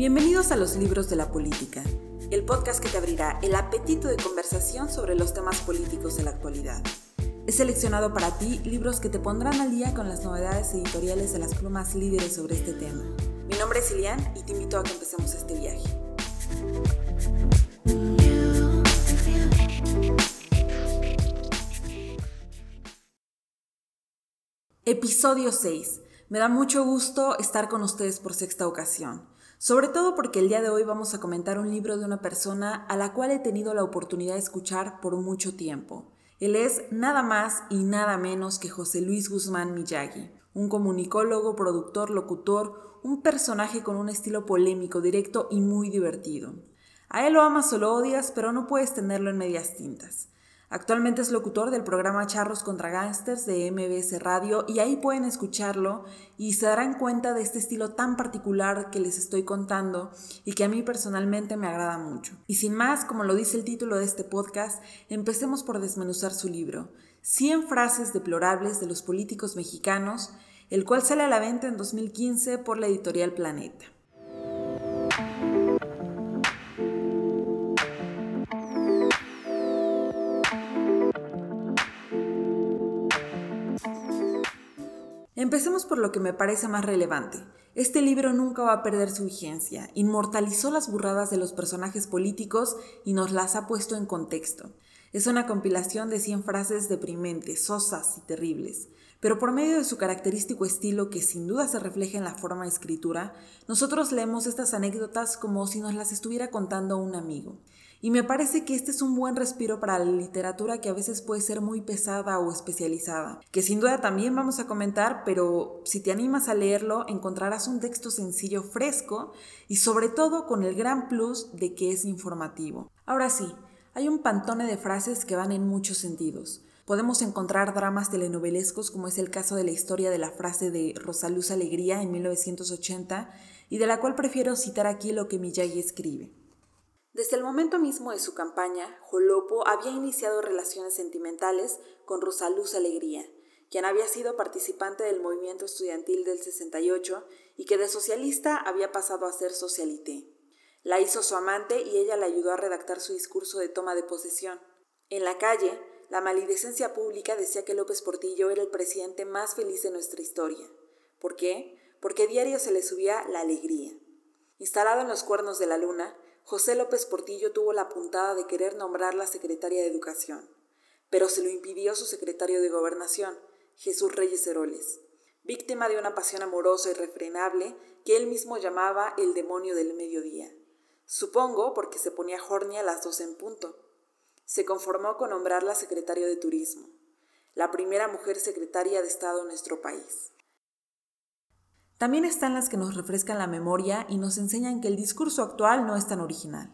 Bienvenidos a los libros de la política, el podcast que te abrirá el apetito de conversación sobre los temas políticos de la actualidad. He seleccionado para ti libros que te pondrán al día con las novedades editoriales de las plumas líderes sobre este tema. Mi nombre es Ilian y te invito a que empecemos este viaje. Episodio 6. Me da mucho gusto estar con ustedes por sexta ocasión sobre todo porque el día de hoy vamos a comentar un libro de una persona a la cual he tenido la oportunidad de escuchar por mucho tiempo. Él es nada más y nada menos que José Luis Guzmán Miyagi, un comunicólogo, productor, locutor, un personaje con un estilo polémico, directo y muy divertido. A él lo amas o lo odias, pero no puedes tenerlo en medias tintas. Actualmente es locutor del programa Charros contra Gangsters de MBS Radio y ahí pueden escucharlo y se darán cuenta de este estilo tan particular que les estoy contando y que a mí personalmente me agrada mucho. Y sin más, como lo dice el título de este podcast, empecemos por desmenuzar su libro, 100 frases deplorables de los políticos mexicanos, el cual sale a la venta en 2015 por la editorial Planeta. Empecemos por lo que me parece más relevante. Este libro nunca va a perder su vigencia. Inmortalizó las burradas de los personajes políticos y nos las ha puesto en contexto. Es una compilación de 100 frases deprimentes, sosas y terribles. Pero por medio de su característico estilo que sin duda se refleja en la forma de escritura, nosotros leemos estas anécdotas como si nos las estuviera contando un amigo. Y me parece que este es un buen respiro para la literatura que a veces puede ser muy pesada o especializada, que sin duda también vamos a comentar, pero si te animas a leerlo encontrarás un texto sencillo, fresco y sobre todo con el gran plus de que es informativo. Ahora sí, hay un pantone de frases que van en muchos sentidos. Podemos encontrar dramas telenovelescos como es el caso de la historia de la frase de Rosaluz Alegría en 1980 y de la cual prefiero citar aquí lo que Miyagi escribe. Desde el momento mismo de su campaña, Jolopo había iniciado relaciones sentimentales con Rosaluz Alegría, quien había sido participante del movimiento estudiantil del 68 y que de socialista había pasado a ser socialité. La hizo su amante y ella le ayudó a redactar su discurso de toma de posesión. En la calle, la malidescencia pública decía que López Portillo era el presidente más feliz de nuestra historia. ¿Por qué? Porque diario se le subía la alegría. Instalado en los cuernos de la luna, José López Portillo tuvo la puntada de querer nombrarla secretaria de Educación, pero se lo impidió su secretario de Gobernación, Jesús Reyes Heroles, víctima de una pasión amorosa irrefrenable que él mismo llamaba el demonio del mediodía. Supongo porque se ponía jornia a las dos en punto. Se conformó con nombrarla secretario de Turismo, la primera mujer secretaria de Estado en nuestro país. También están las que nos refrescan la memoria y nos enseñan que el discurso actual no es tan original.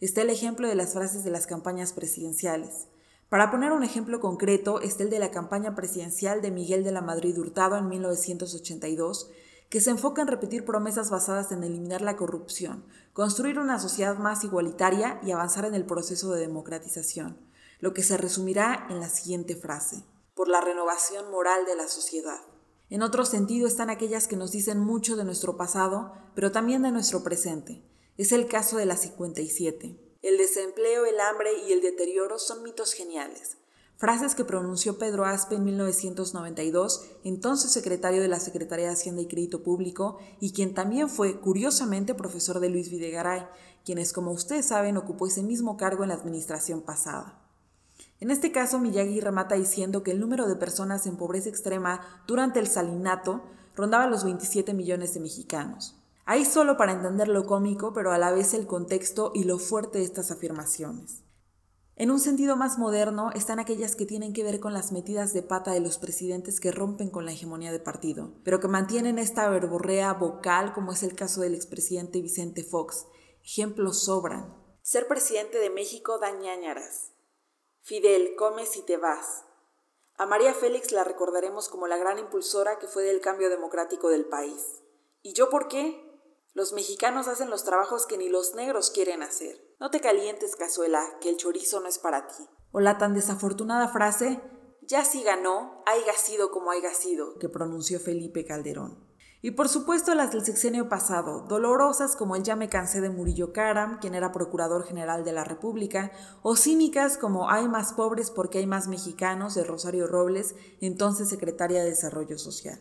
Está el ejemplo de las frases de las campañas presidenciales. Para poner un ejemplo concreto, está el de la campaña presidencial de Miguel de la Madrid Hurtado en 1982, que se enfoca en repetir promesas basadas en eliminar la corrupción, construir una sociedad más igualitaria y avanzar en el proceso de democratización, lo que se resumirá en la siguiente frase, por la renovación moral de la sociedad. En otro sentido están aquellas que nos dicen mucho de nuestro pasado, pero también de nuestro presente. Es el caso de la 57. El desempleo, el hambre y el deterioro son mitos geniales. Frases que pronunció Pedro Aspe en 1992, entonces secretario de la Secretaría de Hacienda y Crédito Público, y quien también fue, curiosamente, profesor de Luis Videgaray, quienes, como ustedes saben, ocupó ese mismo cargo en la administración pasada. En este caso, Miyagi remata diciendo que el número de personas en pobreza extrema durante el salinato rondaba los 27 millones de mexicanos. Ahí solo para entender lo cómico, pero a la vez el contexto y lo fuerte de estas afirmaciones. En un sentido más moderno están aquellas que tienen que ver con las metidas de pata de los presidentes que rompen con la hegemonía de partido, pero que mantienen esta verborrea vocal como es el caso del expresidente Vicente Fox. Ejemplos sobran. Ser presidente de México da ñañaras. Fidel, comes y te vas. A María Félix la recordaremos como la gran impulsora que fue del cambio democrático del país. ¿Y yo por qué? Los mexicanos hacen los trabajos que ni los negros quieren hacer. No te calientes, cazuela, que el chorizo no es para ti. O la tan desafortunada frase, ya si ganó, haya sido como haya sido, que pronunció Felipe Calderón. Y por supuesto las del sexenio pasado, dolorosas como el ya me cansé de Murillo Karam, quien era Procurador General de la República, o cínicas como Hay más pobres porque hay más mexicanos de Rosario Robles, entonces Secretaria de Desarrollo Social.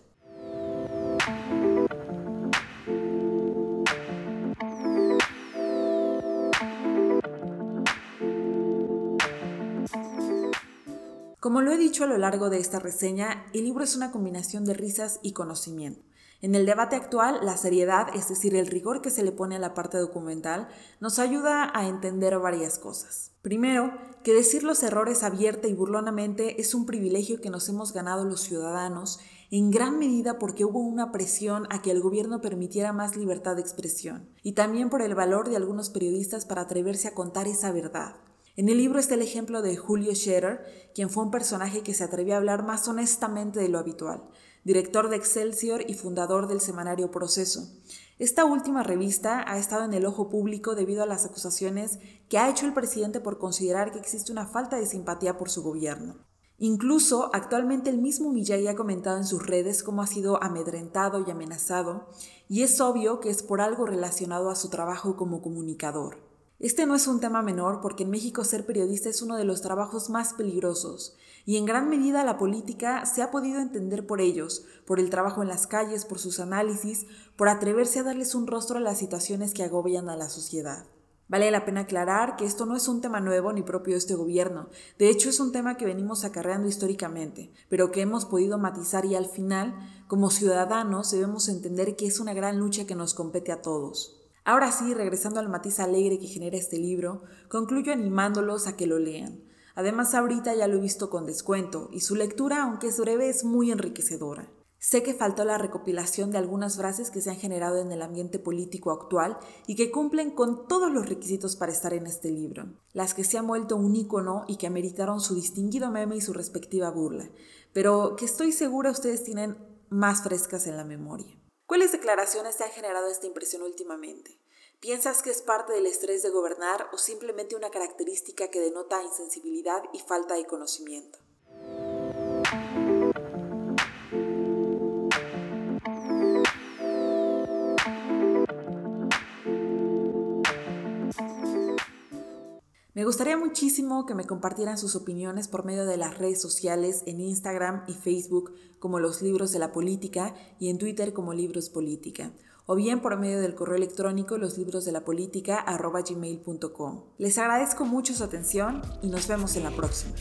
Como lo he dicho a lo largo de esta reseña, el libro es una combinación de risas y conocimiento. En el debate actual, la seriedad, es decir, el rigor que se le pone a la parte documental, nos ayuda a entender varias cosas. Primero, que decir los errores abierta y burlonamente es un privilegio que nos hemos ganado los ciudadanos, en gran medida porque hubo una presión a que el gobierno permitiera más libertad de expresión, y también por el valor de algunos periodistas para atreverse a contar esa verdad. En el libro está el ejemplo de Julio Scherer, quien fue un personaje que se atrevió a hablar más honestamente de lo habitual, director de Excelsior y fundador del semanario Proceso. Esta última revista ha estado en el ojo público debido a las acusaciones que ha hecho el presidente por considerar que existe una falta de simpatía por su gobierno. Incluso actualmente el mismo Millay ha comentado en sus redes cómo ha sido amedrentado y amenazado, y es obvio que es por algo relacionado a su trabajo como comunicador. Este no es un tema menor porque en México ser periodista es uno de los trabajos más peligrosos, y en gran medida la política se ha podido entender por ellos, por el trabajo en las calles, por sus análisis, por atreverse a darles un rostro a las situaciones que agobian a la sociedad. Vale la pena aclarar que esto no es un tema nuevo ni propio de este gobierno, de hecho es un tema que venimos acarreando históricamente, pero que hemos podido matizar y al final, como ciudadanos, debemos entender que es una gran lucha que nos compete a todos. Ahora sí, regresando al matiz alegre que genera este libro, concluyo animándolos a que lo lean. Además, ahorita ya lo he visto con descuento y su lectura, aunque es breve, es muy enriquecedora. Sé que faltó la recopilación de algunas frases que se han generado en el ambiente político actual y que cumplen con todos los requisitos para estar en este libro, las que se han vuelto un ícono y que ameritaron su distinguido meme y su respectiva burla, pero que estoy segura ustedes tienen más frescas en la memoria. ¿Cuáles declaraciones te han generado esta impresión últimamente? ¿Piensas que es parte del estrés de gobernar o simplemente una característica que denota insensibilidad y falta de conocimiento? Me gustaría muchísimo que me compartieran sus opiniones por medio de las redes sociales en Instagram y Facebook como los libros de la política y en Twitter como libros política o bien por medio del correo electrónico los libros de la política. Les agradezco mucho su atención y nos vemos en la próxima.